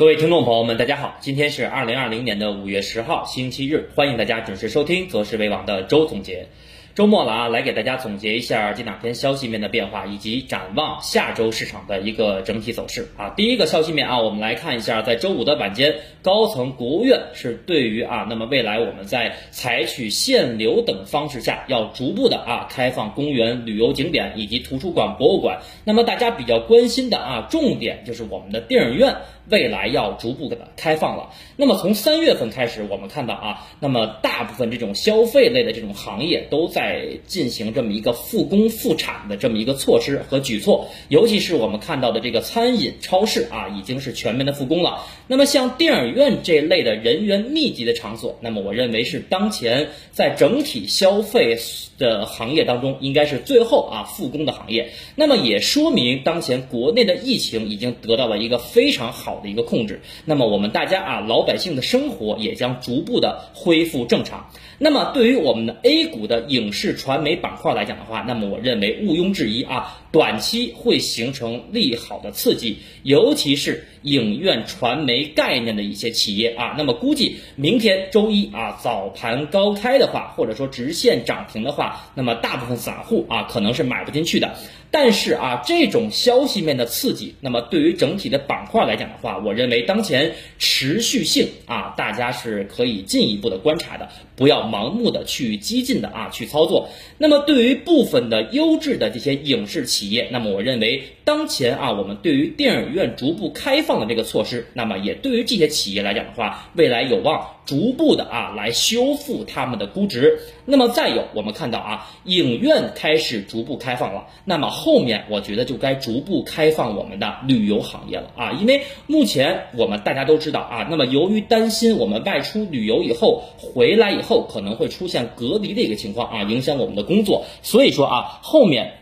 各位听众朋友们，大家好，今天是二零二零年的五月十号，星期日，欢迎大家准时收听则时为王的周总结。周末了啊，来给大家总结一下这两天消息面的变化，以及展望下周市场的一个整体走势啊。第一个消息面啊，我们来看一下，在周五的晚间，高层国务院是对于啊，那么未来我们在采取限流等方式下，要逐步的啊开放公园、旅游景点以及图书馆、博物馆。那么大家比较关心的啊，重点就是我们的电影院。未来要逐步的开放了。那么从三月份开始，我们看到啊，那么大部分这种消费类的这种行业都在进行这么一个复工复产的这么一个措施和举措。尤其是我们看到的这个餐饮、超市啊，已经是全面的复工了。那么像电影院这类的人员密集的场所，那么我认为是当前在整体消费的行业当中，应该是最后啊复工的行业。那么也说明当前国内的疫情已经得到了一个非常好。的一个控制，那么我们大家啊，老百姓的生活也将逐步的恢复正常。那么对于我们的 A 股的影视传媒板块来讲的话，那么我认为毋庸置疑啊，短期会形成利好的刺激，尤其是影院传媒概念的一些企业啊。那么估计明天周一啊早盘高开的话，或者说直线涨停的话，那么大部分散户啊可能是买不进去的。但是啊，这种消息面的刺激，那么对于整体的板块来讲的话，我认为当前持续性啊，大家是可以进一步的观察的，不要盲目的去激进的啊去操作。那么对于部分的优质的这些影视企企业，那么我认为当前啊，我们对于电影院逐步开放的这个措施，那么也对于这些企业来讲的话，未来有望。逐步的啊，来修复他们的估值。那么再有，我们看到啊，影院开始逐步开放了。那么后面我觉得就该逐步开放我们的旅游行业了啊，因为目前我们大家都知道啊，那么由于担心我们外出旅游以后回来以后可能会出现隔离的一个情况啊，影响我们的工作，所以说啊，后面。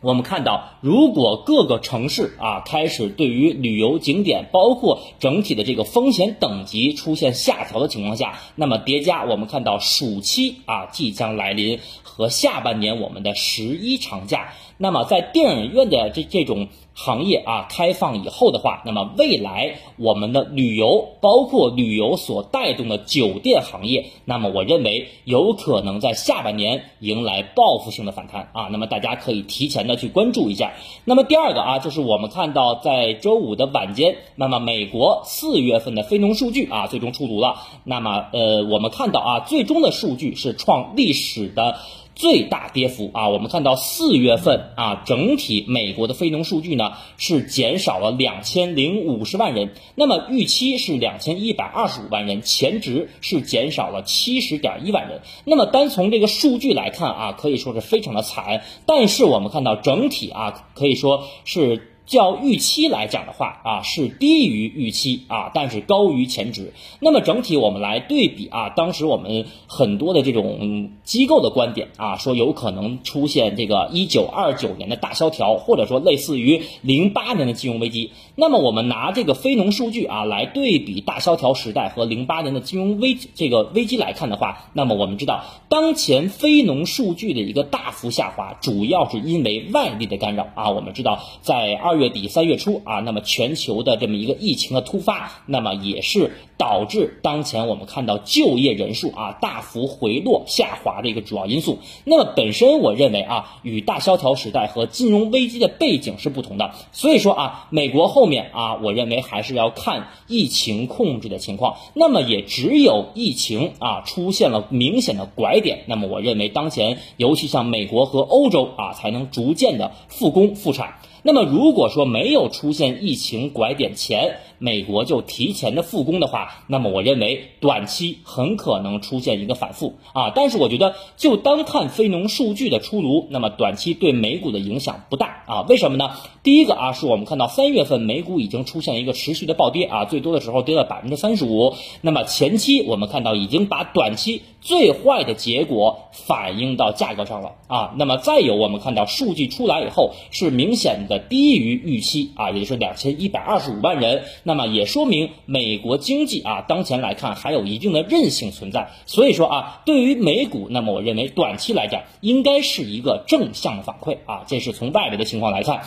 我们看到，如果各个城市啊开始对于旅游景点，包括整体的这个风险等级出现下调的情况下，那么叠加我们看到暑期啊即将来临和下半年我们的十一长假，那么在电影院的这这种。行业啊开放以后的话，那么未来我们的旅游，包括旅游所带动的酒店行业，那么我认为有可能在下半年迎来报复性的反弹啊。那么大家可以提前的去关注一下。那么第二个啊，就是我们看到在周五的晚间，那么美国四月份的非农数据啊最终出炉了。那么呃，我们看到啊，最终的数据是创历史的。最大跌幅啊，我们看到四月份啊，整体美国的非农数据呢是减少了两千零五十万人，那么预期是两千一百二十五万人，前值是减少了七十点一万人。那么单从这个数据来看啊，可以说是非常的惨，但是我们看到整体啊，可以说是。较预期来讲的话啊，是低于预期啊，但是高于前值。那么整体我们来对比啊，当时我们很多的这种机构的观点啊，说有可能出现这个一九二九年的大萧条，或者说类似于零八年的金融危机。那么我们拿这个非农数据啊来对比大萧条时代和零八年的金融危这个危机来看的话，那么我们知道当前非农数据的一个大幅下滑，主要是因为外力的干扰啊。我们知道在二。月底三月初啊，那么全球的这么一个疫情的突发，那么也是导致当前我们看到就业人数啊大幅回落下滑的一个主要因素。那么本身我认为啊，与大萧条时代和金融危机的背景是不同的。所以说啊，美国后面啊，我认为还是要看疫情控制的情况。那么也只有疫情啊出现了明显的拐点，那么我认为当前尤其像美国和欧洲啊，才能逐渐的复工复产。那么，如果说没有出现疫情拐点前，美国就提前的复工的话，那么我认为短期很可能出现一个反复啊。但是我觉得，就单看非农数据的出炉，那么短期对美股的影响不大啊。为什么呢？第一个啊，是我们看到三月份美股已经出现了一个持续的暴跌啊，最多的时候跌了百分之三十五。那么前期我们看到已经把短期最坏的结果反映到价格上了啊。那么再有我们看到数据出来以后是明显。的低于预期啊，也就是两千一百二十五万人，那么也说明美国经济啊，当前来看还有一定的韧性存在。所以说啊，对于美股，那么我认为短期来讲应该是一个正向的反馈啊，这是从外围的情况来看。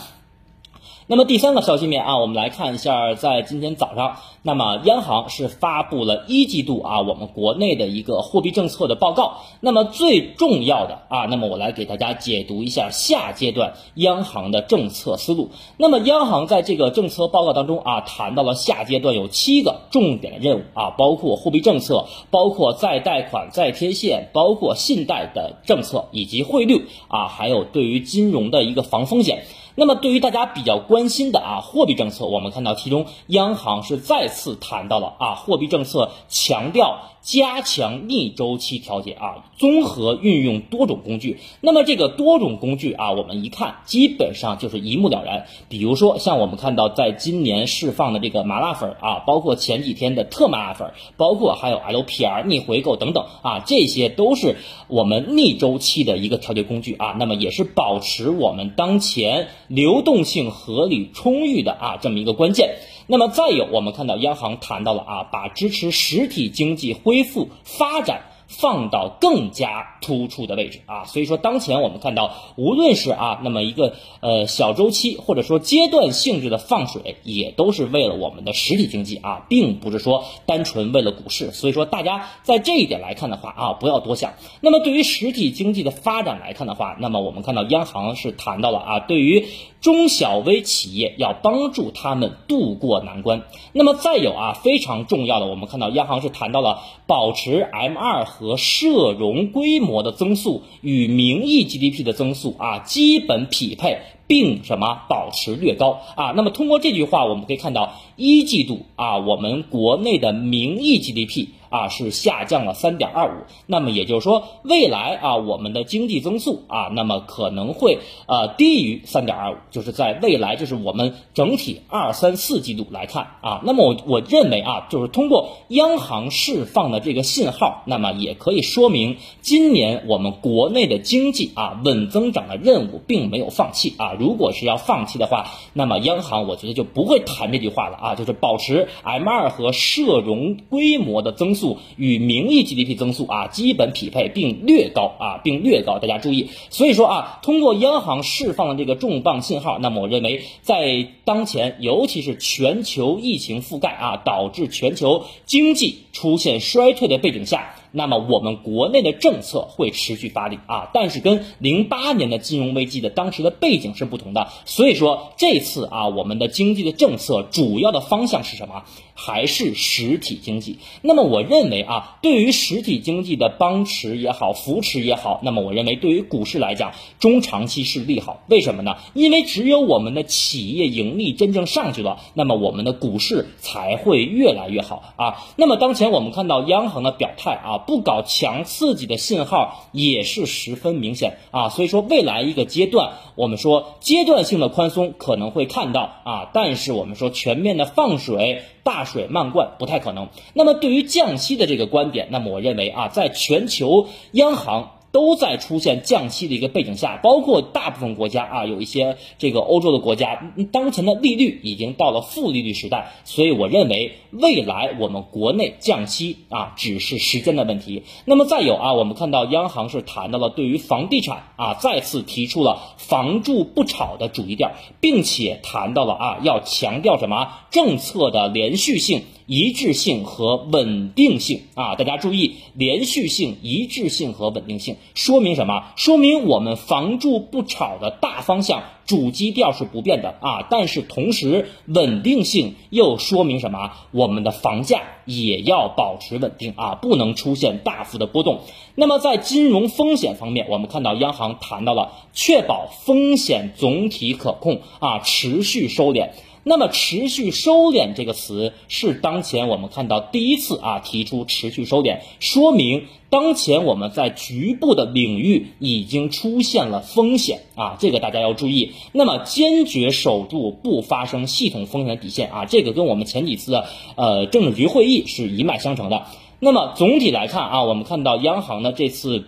那么第三个消息面啊，我们来看一下，在今天早上，那么央行是发布了一季度啊我们国内的一个货币政策的报告。那么最重要的啊，那么我来给大家解读一下下阶段央行的政策思路。那么央行在这个政策报告当中啊，谈到了下阶段有七个重点的任务啊，包括货币政策，包括再贷款、再贴现，包括信贷的政策以及汇率啊，还有对于金融的一个防风险。那么对于大家比较关心的啊货币政策，我们看到其中央行是再次谈到了啊货币政策强调。加强逆周期调节啊，综合运用多种工具。那么这个多种工具啊，我们一看基本上就是一目了然。比如说像我们看到在今年释放的这个麻辣粉啊，包括前几天的特麻辣粉，包括还有 LPR 逆回购等等啊，这些都是我们逆周期的一个调节工具啊。那么也是保持我们当前流动性合理充裕的啊这么一个关键。那么再有，我们看到央行谈到了啊，把支持实体经济恢复发展。放到更加突出的位置啊，所以说当前我们看到，无论是啊那么一个呃小周期或者说阶段性质的放水，也都是为了我们的实体经济啊，并不是说单纯为了股市。所以说大家在这一点来看的话啊，不要多想。那么对于实体经济的发展来看的话，那么我们看到央行是谈到了啊，对于中小微企业要帮助他们渡过难关。那么再有啊非常重要的，我们看到央行是谈到了保持 M 二。和社融规模的增速与名义 GDP 的增速啊基本匹配，并什么保持略高啊？那么通过这句话，我们可以看到一季度啊，我们国内的名义 GDP。啊，是下降了三点二五，那么也就是说，未来啊，我们的经济增速啊，那么可能会呃低于三点二五，就是在未来，就是我们整体二三四季度来看啊，那么我我认为啊，就是通过央行释放的这个信号，那么也可以说明今年我们国内的经济啊稳增长的任务并没有放弃啊，如果是要放弃的话，那么央行我觉得就不会谈这句话了啊，就是保持 M 二和社融规模的增速。速与名义 GDP 增速啊基本匹配，并略高啊，并略高。大家注意，所以说啊，通过央行释放的这个重磅信号，那么我认为在当前，尤其是全球疫情覆盖啊，导致全球经济出现衰退的背景下。那么我们国内的政策会持续发力啊，但是跟零八年的金融危机的当时的背景是不同的，所以说这次啊，我们的经济的政策主要的方向是什么？还是实体经济。那么我认为啊，对于实体经济的帮持也好，扶持也好，那么我认为对于股市来讲，中长期是利好。为什么呢？因为只有我们的企业盈利真正上去了，那么我们的股市才会越来越好啊。那么当前我们看到央行的表态啊。不搞强刺激的信号也是十分明显啊，所以说未来一个阶段，我们说阶段性的宽松可能会看到啊，但是我们说全面的放水、大水漫灌不太可能。那么对于降息的这个观点，那么我认为啊，在全球央行。都在出现降息的一个背景下，包括大部分国家啊，有一些这个欧洲的国家，当前的利率已经到了负利率时代，所以我认为未来我们国内降息啊，只是时间的问题。那么再有啊，我们看到央行是谈到了对于房地产啊，再次提出了房住不炒的主义调，并且谈到了啊，要强调什么政策的连续性。一致性和稳定性啊，大家注意，连续性、一致性和稳定性说明什么？说明我们房住不炒的大方向主基调是不变的啊。但是同时，稳定性又说明什么？我们的房价也要保持稳定啊，不能出现大幅的波动。那么在金融风险方面，我们看到央行谈到了确保风险总体可控啊，持续收敛。那么持续收敛这个词是当前我们看到第一次啊提出持续收敛，说明当前我们在局部的领域已经出现了风险啊，这个大家要注意。那么坚决守住不发生系统风险的底线啊，这个跟我们前几次的呃政治局会议是一脉相承的。那么总体来看啊，我们看到央行的这次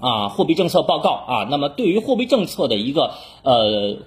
啊货币政策报告啊，那么对于货币政策的一个呃。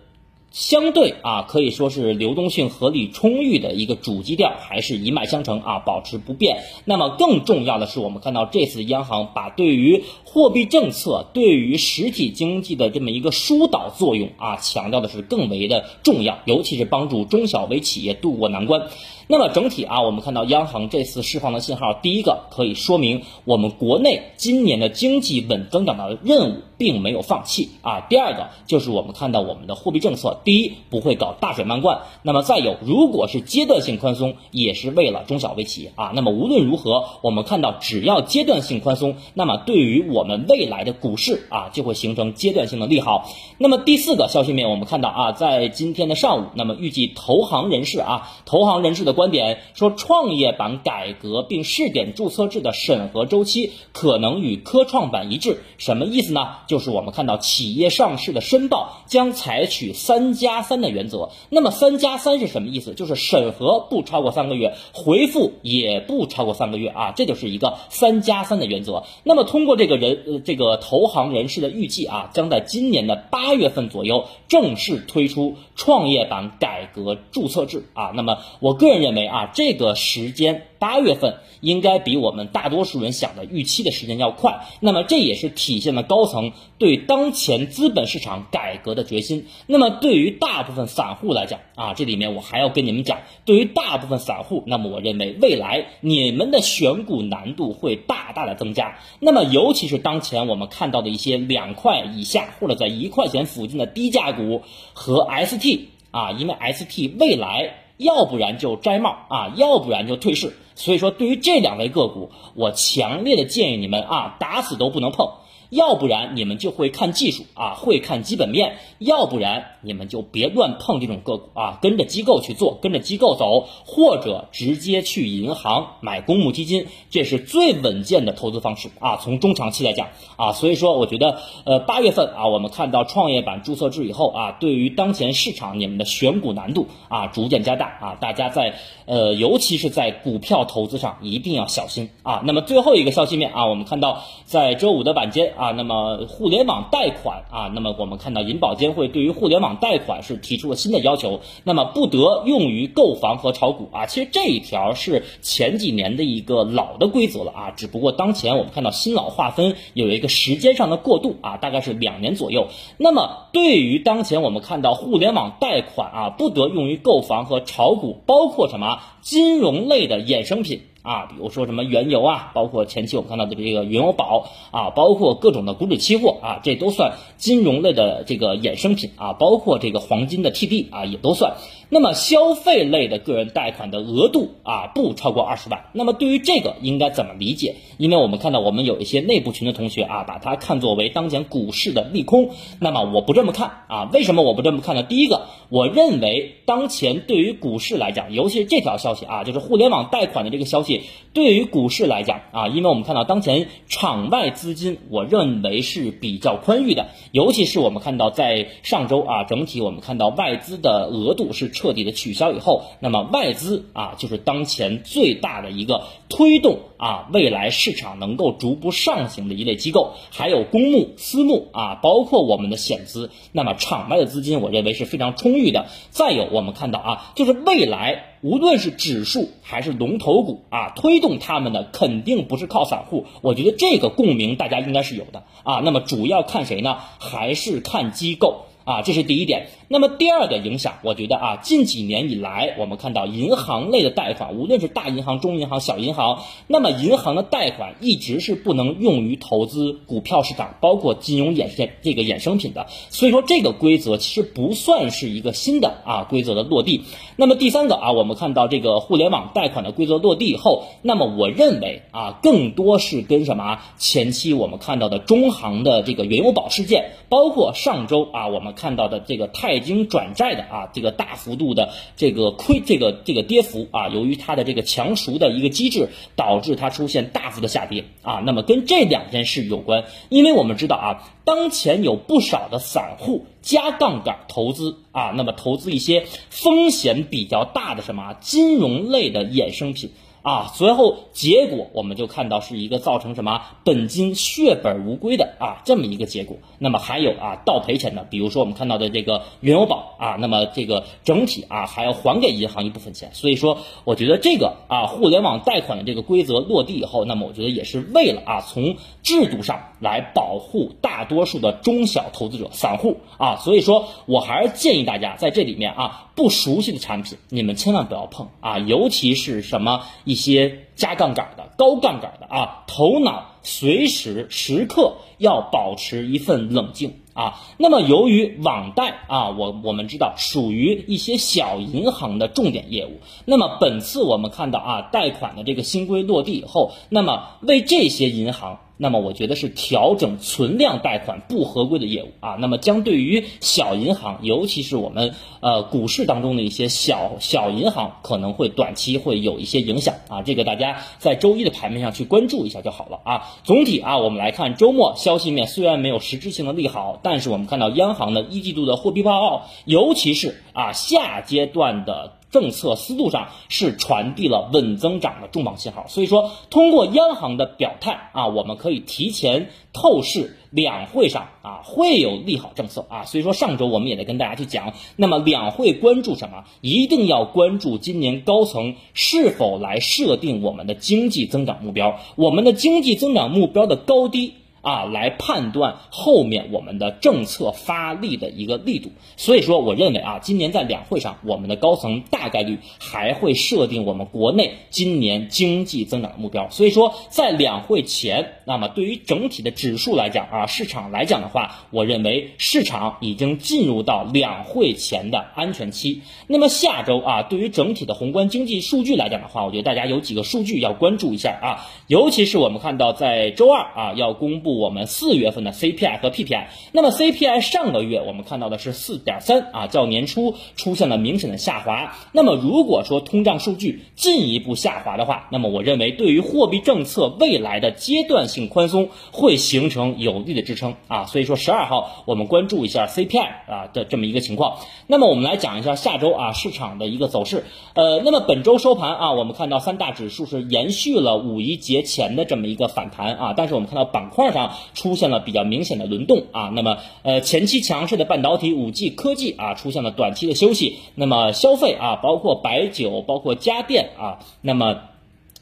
相对啊，可以说是流动性合理充裕的一个主基调，还是一脉相承啊，保持不变。那么更重要的是，我们看到这次央行把对于货币政策、对于实体经济的这么一个疏导作用啊，强调的是更为的重要，尤其是帮助中小微企业渡过难关。那么整体啊，我们看到央行这次释放的信号，第一个可以说明我们国内今年的经济稳增长的任务并没有放弃啊。第二个就是我们看到我们的货币政策，第一不会搞大水漫灌，那么再有如果是阶段性宽松，也是为了中小微企业啊。那么无论如何，我们看到只要阶段性宽松，那么对于我们未来的股市啊，就会形成阶段性的利好。那么第四个消息面，我们看到啊，在今天的上午，那么预计投行人士啊，投行人士的。观点说，创业板改革并试点注册制的审核周期可能与科创板一致，什么意思呢？就是我们看到企业上市的申报将采取三加三的原则。那么三加三是什么意思？就是审核不超过三个月，回复也不超过三个月啊，这就是一个三加三的原则。那么通过这个人这个投行人士的预计啊，将在今年的八月份左右正式推出创业板改革注册制啊。那么我个人。认为啊，这个时间八月份应该比我们大多数人想的预期的时间要快。那么这也是体现了高层对当前资本市场改革的决心。那么对于大部分散户来讲啊，这里面我还要跟你们讲，对于大部分散户，那么我认为未来你们的选股难度会大大的增加。那么尤其是当前我们看到的一些两块以下或者在一块钱附近的低价股和 ST 啊，因为 ST 未来。要不然就摘帽啊，要不然就退市。所以说，对于这两类个股，我强烈的建议你们啊，打死都不能碰。要不然你们就会看技术啊，会看基本面；要不然你们就别乱碰这种个股啊，跟着机构去做，跟着机构走，或者直接去银行买公募基金，这是最稳健的投资方式啊。从中长期来讲啊，所以说我觉得，呃，八月份啊，我们看到创业板注册制以后啊，对于当前市场你们的选股难度啊逐渐加大啊，大家在呃，尤其是在股票投资上一定要小心啊。那么最后一个消息面啊，我们看到在周五的晚间。啊，那么互联网贷款啊，那么我们看到银保监会对于互联网贷款是提出了新的要求，那么不得用于购房和炒股啊。其实这一条是前几年的一个老的规则了啊，只不过当前我们看到新老划分有一个时间上的过渡啊，大概是两年左右。那么对于当前我们看到互联网贷款啊，不得用于购房和炒股，包括什么金融类的衍生品。啊，比如说什么原油啊，包括前期我们看到的这个原油宝啊，包括各种的股指期货啊，这都算金融类的这个衍生品啊，包括这个黄金的 T P 啊，也都算。那么消费类的个人贷款的额度啊，不超过二十万。那么对于这个应该怎么理解？因为我们看到我们有一些内部群的同学啊，把它看作为当前股市的利空。那么我不这么看啊，为什么我不这么看呢？第一个，我认为当前对于股市来讲，尤其是这条消息啊，就是互联网贷款的这个消息，对于股市来讲啊，因为我们看到当前场外资金，我认为是比较宽裕的，尤其是我们看到在上周啊，整体我们看到外资的额度是。彻底的取消以后，那么外资啊，就是当前最大的一个推动啊，未来市场能够逐步上行的一类机构，还有公募、私募啊，包括我们的险资，那么场外的资金，我认为是非常充裕的。再有，我们看到啊，就是未来无论是指数还是龙头股啊，推动他们的肯定不是靠散户，我觉得这个共鸣大家应该是有的啊。那么主要看谁呢？还是看机构。啊，这是第一点。那么第二个影响，我觉得啊，近几年以来，我们看到银行类的贷款，无论是大银行、中银行、小银行，那么银行的贷款一直是不能用于投资股票市场，包括金融衍生这个衍生品的。所以说，这个规则其实不算是一个新的啊规则的落地。那么第三个啊，我们看到这个互联网贷款的规则落地以后，那么我认为啊，更多是跟什么前期我们看到的中行的这个原油宝事件，包括上周啊我们。看到的这个泰金转债的啊，这个大幅度的这个亏，这个这个跌幅啊，由于它的这个强赎的一个机制，导致它出现大幅的下跌啊。那么跟这两件事有关，因为我们知道啊，当前有不少的散户加杠杆投资啊，那么投资一些风险比较大的什么金融类的衍生品。啊，随后结果我们就看到是一个造成什么本金血本无归的啊这么一个结果。那么还有啊倒赔钱的，比如说我们看到的这个原油宝啊，那么这个整体啊还要还给银行一部分钱。所以说，我觉得这个啊互联网贷款的这个规则落地以后，那么我觉得也是为了啊从制度上来保护大多数的中小投资者、散户啊。所以说我还是建议大家在这里面啊不熟悉的产品你们千万不要碰啊，尤其是什么一。些加杠杆的、高杠杆的啊，头脑随时时刻要保持一份冷静啊。那么，由于网贷啊，我我们知道属于一些小银行的重点业务。那么，本次我们看到啊，贷款的这个新规落地以后，那么为这些银行。那么我觉得是调整存量贷款不合规的业务啊，那么将对于小银行，尤其是我们呃股市当中的一些小小银行，可能会短期会有一些影响啊，这个大家在周一的盘面上去关注一下就好了啊。总体啊，我们来看周末消息面虽然没有实质性的利好，但是我们看到央行的一季度的货币报告，尤其是啊下阶段的。政策思路上是传递了稳增长的重磅信号，所以说通过央行的表态啊，我们可以提前透视两会上啊会有利好政策啊，所以说上周我们也在跟大家去讲，那么两会关注什么？一定要关注今年高层是否来设定我们的经济增长目标，我们的经济增长目标的高低。啊，来判断后面我们的政策发力的一个力度。所以说，我认为啊，今年在两会上，我们的高层大概率还会设定我们国内今年经济增长的目标。所以说，在两会前，那么对于整体的指数来讲啊，市场来讲的话，我认为市场已经进入到两会前的安全期。那么下周啊，对于整体的宏观经济数据来讲的话，我觉得大家有几个数据要关注一下啊，尤其是我们看到在周二啊要公布。我们四月份的 CPI 和 PPI，那么 CPI 上个月我们看到的是四点三啊，较年初出现了明显的下滑。那么如果说通胀数据进一步下滑的话，那么我认为对于货币政策未来的阶段性宽松会形成有力的支撑啊。所以说十二号我们关注一下 CPI 啊的这么一个情况。那么我们来讲一下下周啊市场的一个走势。呃，那么本周收盘啊，我们看到三大指数是延续了五一节前的这么一个反弹啊，但是我们看到板块上。出现了比较明显的轮动啊，那么呃前期强势的半导体、五 G 科技啊出现了短期的休息，那么消费啊，包括白酒、包括家电啊，那么。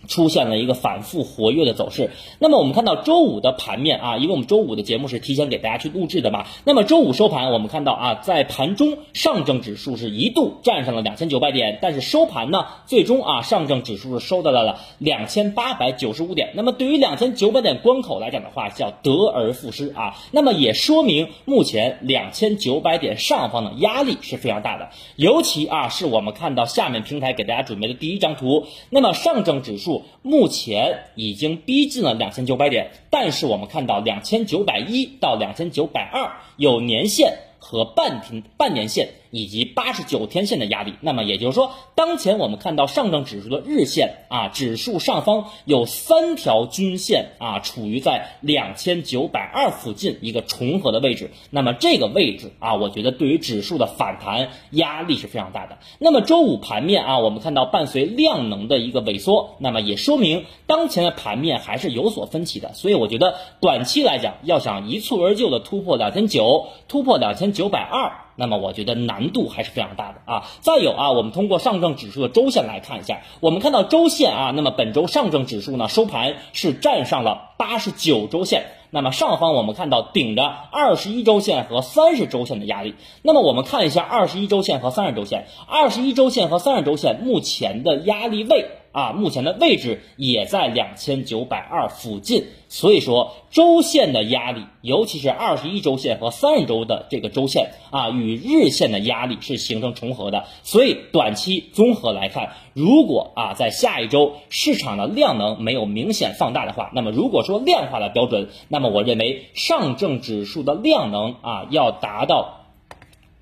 出现了一个反复活跃的走势。那么我们看到周五的盘面啊，因为我们周五的节目是提前给大家去录制的嘛。那么周五收盘，我们看到啊，在盘中上证指数是一度站上了两千九百点，但是收盘呢，最终啊，上证指数是收到了了两千八百九十五点。那么对于两千九百点关口来讲的话，叫得而复失啊。那么也说明目前两千九百点上方的压力是非常大的。尤其啊，是我们看到下面平台给大家准备的第一张图，那么上证指数。目前已经逼近了两千九百点，但是我们看到两千九百一到两千九百二有年线和半天半年线。以及八十九天线的压力，那么也就是说，当前我们看到上证指数的日线啊，指数上方有三条均线啊，处于在两千九百二附近一个重合的位置。那么这个位置啊，我觉得对于指数的反弹压力是非常大的。那么周五盘面啊，我们看到伴随量能的一个萎缩，那么也说明当前的盘面还是有所分歧的。所以我觉得短期来讲，要想一蹴而就的突破两千九，突破两千九百二。那么我觉得难度还是非常大的啊。再有啊，我们通过上证指数的周线来看一下，我们看到周线啊，那么本周上证指数呢收盘是站上了八十九周线，那么上方我们看到顶着二十一周线和三十周线的压力。那么我们看一下二十一周线和三十周线，二十一周线和三十周线目前的压力位。啊，目前的位置也在两千九百二附近，所以说周线的压力，尤其是二十一周线和三十周的这个周线啊，与日线的压力是形成重合的，所以短期综合来看，如果啊在下一周市场的量能没有明显放大的话，那么如果说量化的标准，那么我认为上证指数的量能啊要达到。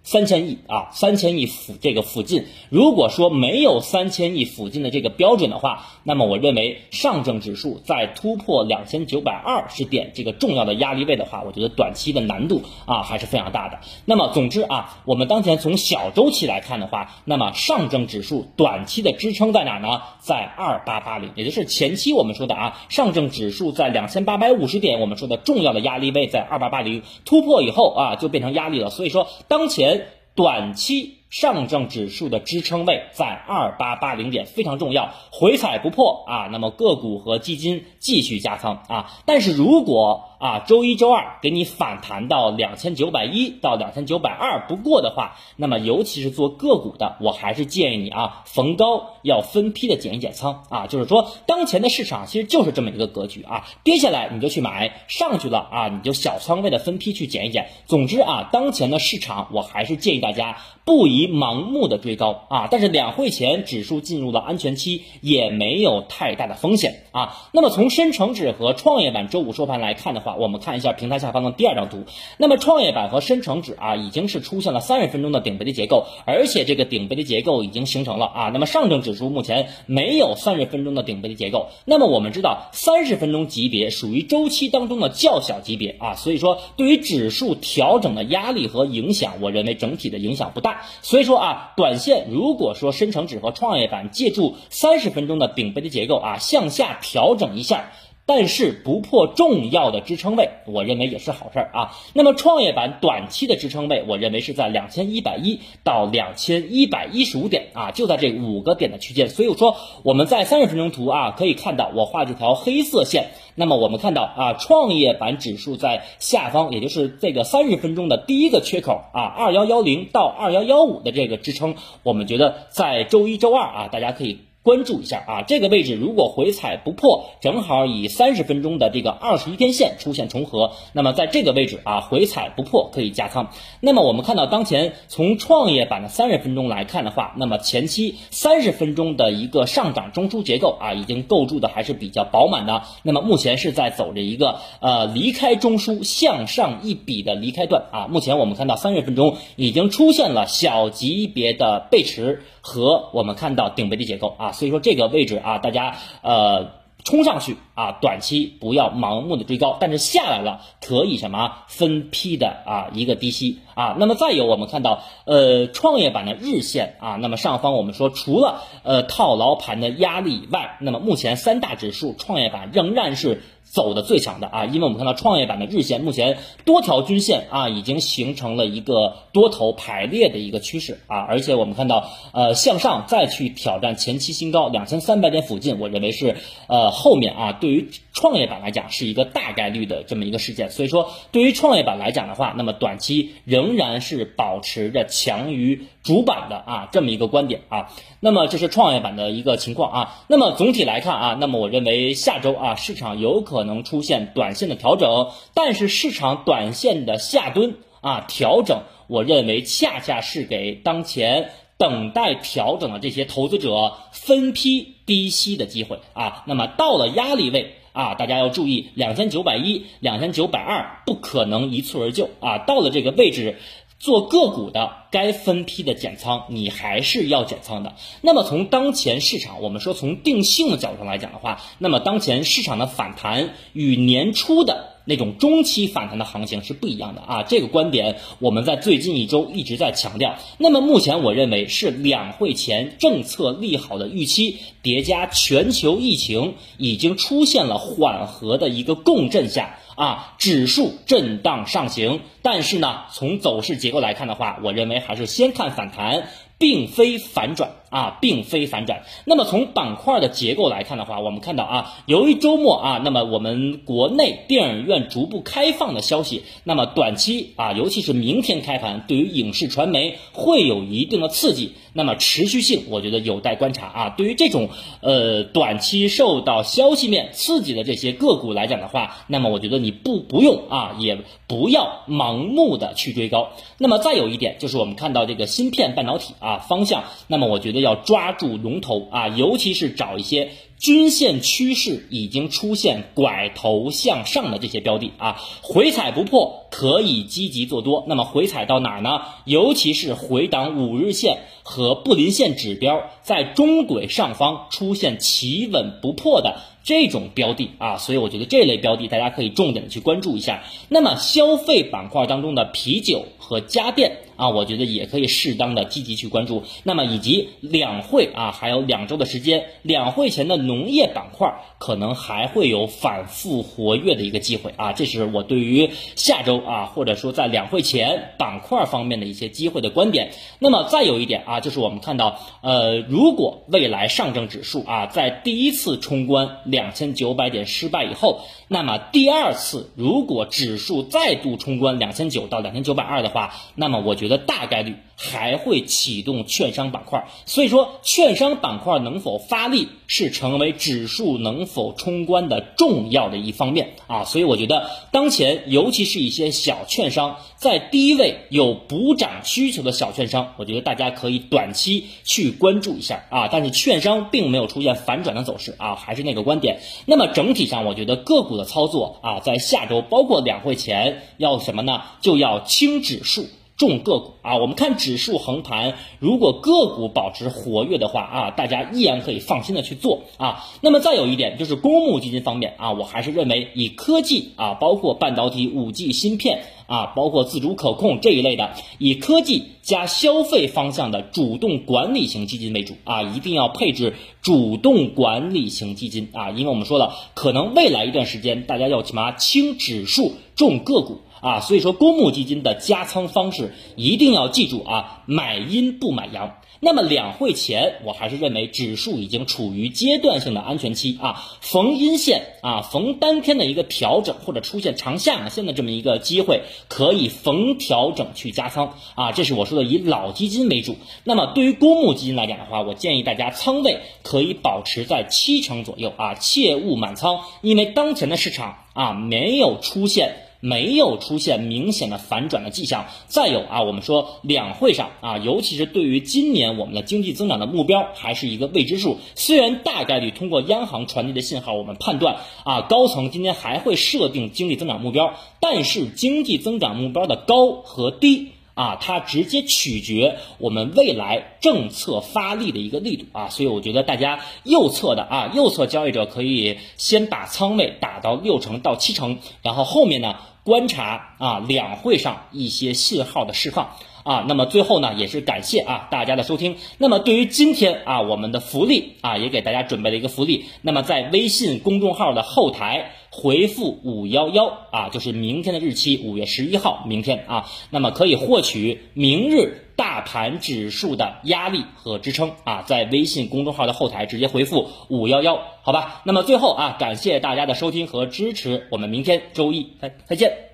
三千亿啊，三千亿附这个附近，如果说没有三千亿附近的这个标准的话，那么我认为上证指数在突破两千九百二十点这个重要的压力位的话，我觉得短期的难度啊还是非常大的。那么总之啊，我们当前从小周期来看的话，那么上证指数短期的支撑在哪呢？在二八八零，也就是前期我们说的啊，上证指数在两千八百五十点，我们说的重要的压力位在二八八零突破以后啊，就变成压力了。所以说当前。短期上证指数的支撑位在二八八零点非常重要，回踩不破啊，那么个股和基金继续加仓啊。但是如果啊周一周二给你反弹到两千九百一到两千九百二不过的话，那么尤其是做个股的，我还是建议你啊逢高要分批的减一减仓啊。就是说当前的市场其实就是这么一个格局啊，跌下来你就去买，上去了啊你就小仓位的分批去减一减。总之啊，当前的市场我还是建议大家不宜。盲目的追高啊，但是两会前指数进入了安全期，也没有太大的风险啊。那么从深成指和创业板周五收盘来看的话，我们看一下平台下方的第二张图。那么创业板和深成指啊，已经是出现了三十分钟的顶背离结构，而且这个顶背离结构已经形成了啊。那么上证指数目前没有三十分钟的顶背离结构。那么我们知道，三十分钟级别属于周期当中的较小级别啊，所以说对于指数调整的压力和影响，我认为整体的影响不大。所以说啊，短线如果说深成指和创业板借助三十分钟的顶背的结构啊，向下调整一下。但是不破重要的支撑位，我认为也是好事儿啊。那么创业板短期的支撑位，我认为是在两千一百一到两千一百一十五点啊，就在这五个点的区间。所以我说我们在三十分钟图啊，可以看到我画这条黑色线。那么我们看到啊，创业板指数在下方，也就是这个三十分钟的第一个缺口啊，二幺幺零到二幺幺五的这个支撑，我们觉得在周一周二啊，大家可以。关注一下啊，这个位置如果回踩不破，正好以三十分钟的这个二十一天线出现重合，那么在这个位置啊，回踩不破可以加仓。那么我们看到当前从创业板的三十分钟来看的话，那么前期三十分钟的一个上涨中枢结构啊，已经构筑的还是比较饱满的。那么目前是在走着一个呃离开中枢向上一笔的离开段啊。目前我们看到三十分钟已经出现了小级别的背驰和我们看到顶背离结构啊。所以说这个位置啊，大家呃冲上去啊，短期不要盲目的追高，但是下来了可以什么分批的啊一个低吸啊。那么再有我们看到呃创业板的日线啊，那么上方我们说除了呃套牢盘的压力以外，那么目前三大指数创业板仍然是。走的最强的啊，因为我们看到创业板的日线目前多条均线啊已经形成了一个多头排列的一个趋势啊，而且我们看到呃向上再去挑战前期新高两千三百点附近，我认为是呃后面啊对于创业板来讲是一个大概率的这么一个事件，所以说对于创业板来讲的话，那么短期仍然是保持着强于主板的啊这么一个观点啊，那么这是创业板的一个情况啊，那么总体来看啊，那么我认为下周啊市场有可可能出现短线的调整，但是市场短线的下蹲啊调整，我认为恰恰是给当前等待调整的这些投资者分批低吸的机会啊。那么到了压力位啊，大家要注意，两千九百一、两千九百二不可能一蹴而就啊。到了这个位置。做个股的该分批的减仓，你还是要减仓的。那么从当前市场，我们说从定性的角度上来讲的话，那么当前市场的反弹与年初的那种中期反弹的行情是不一样的啊。这个观点我们在最近一周一直在强调。那么目前我认为是两会前政策利好的预期叠加全球疫情已经出现了缓和的一个共振下。啊，指数震荡上行，但是呢，从走势结构来看的话，我认为还是先看反弹。并非反转啊，并非反转。那么从板块的结构来看的话，我们看到啊，由于周末啊，那么我们国内电影院逐步开放的消息，那么短期啊，尤其是明天开盘，对于影视传媒会有一定的刺激。那么持续性，我觉得有待观察啊。对于这种呃短期受到消息面刺激的这些个股来讲的话，那么我觉得你不不用啊，也不要盲目的去追高。那么再有一点就是我们看到这个芯片半导体啊。方向，那么我觉得要抓住龙头啊，尤其是找一些均线趋势已经出现拐头向上的这些标的啊，回踩不破可以积极做多。那么回踩到哪呢？尤其是回档五日线和布林线指标在中轨上方出现企稳不破的。这种标的啊，所以我觉得这类标的大家可以重点的去关注一下。那么消费板块当中的啤酒和家电啊，我觉得也可以适当的积极去关注。那么以及两会啊，还有两周的时间，两会前的农业板块可能还会有反复活跃的一个机会啊。这是我对于下周啊，或者说在两会前板块方面的一些机会的观点。那么再有一点啊，就是我们看到呃，如果未来上证指数啊，在第一次冲关。两千九百点失败以后，那么第二次如果指数再度冲关两千九到两千九百二的话，那么我觉得大概率还会启动券商板块。所以说，券商板块能否发力，是成为指数能否冲关的重要的一方面啊。所以我觉得当前，尤其是一些小券商在低位有补涨需求的小券商，我觉得大家可以短期去关注一下啊。但是券商并没有出现反转的走势啊，还是那个观。点，那么整体上，我觉得个股的操作啊，在下周包括两会前要什么呢？就要轻指数。重个股啊，我们看指数横盘，如果个股保持活跃的话啊，大家依然可以放心的去做啊。那么再有一点就是公募基金方面啊，我还是认为以科技啊，包括半导体、五 G 芯片啊，包括自主可控这一类的，以科技加消费方向的主动管理型基金为主啊，一定要配置主动管理型基金啊，因为我们说了，可能未来一段时间大家要起码轻指数重个股。啊，所以说公募基金的加仓方式一定要记住啊，买阴不买阳。那么两会前，我还是认为指数已经处于阶段性的安全期啊，逢阴线啊，逢单天的一个调整或者出现长下影线的这么一个机会，可以逢调整去加仓啊。这是我说的以老基金为主。那么对于公募基金来讲的话，我建议大家仓位可以保持在七成左右啊，切勿满仓，因为当前的市场啊没有出现。没有出现明显的反转的迹象。再有啊，我们说两会上啊，尤其是对于今年我们的经济增长的目标还是一个未知数。虽然大概率通过央行传递的信号，我们判断啊，高层今天还会设定经济增长目标，但是经济增长目标的高和低。啊，它直接取决我们未来政策发力的一个力度啊，所以我觉得大家右侧的啊，右侧交易者可以先把仓位打到六成到七成，然后后面呢观察啊两会上一些信号的释放啊，那么最后呢也是感谢啊大家的收听。那么对于今天啊我们的福利啊也给大家准备了一个福利，那么在微信公众号的后台。回复五幺幺啊，就是明天的日期，五月十一号，明天啊，那么可以获取明日大盘指数的压力和支撑啊，在微信公众号的后台直接回复五幺幺，好吧？那么最后啊，感谢大家的收听和支持，我们明天周一再再见。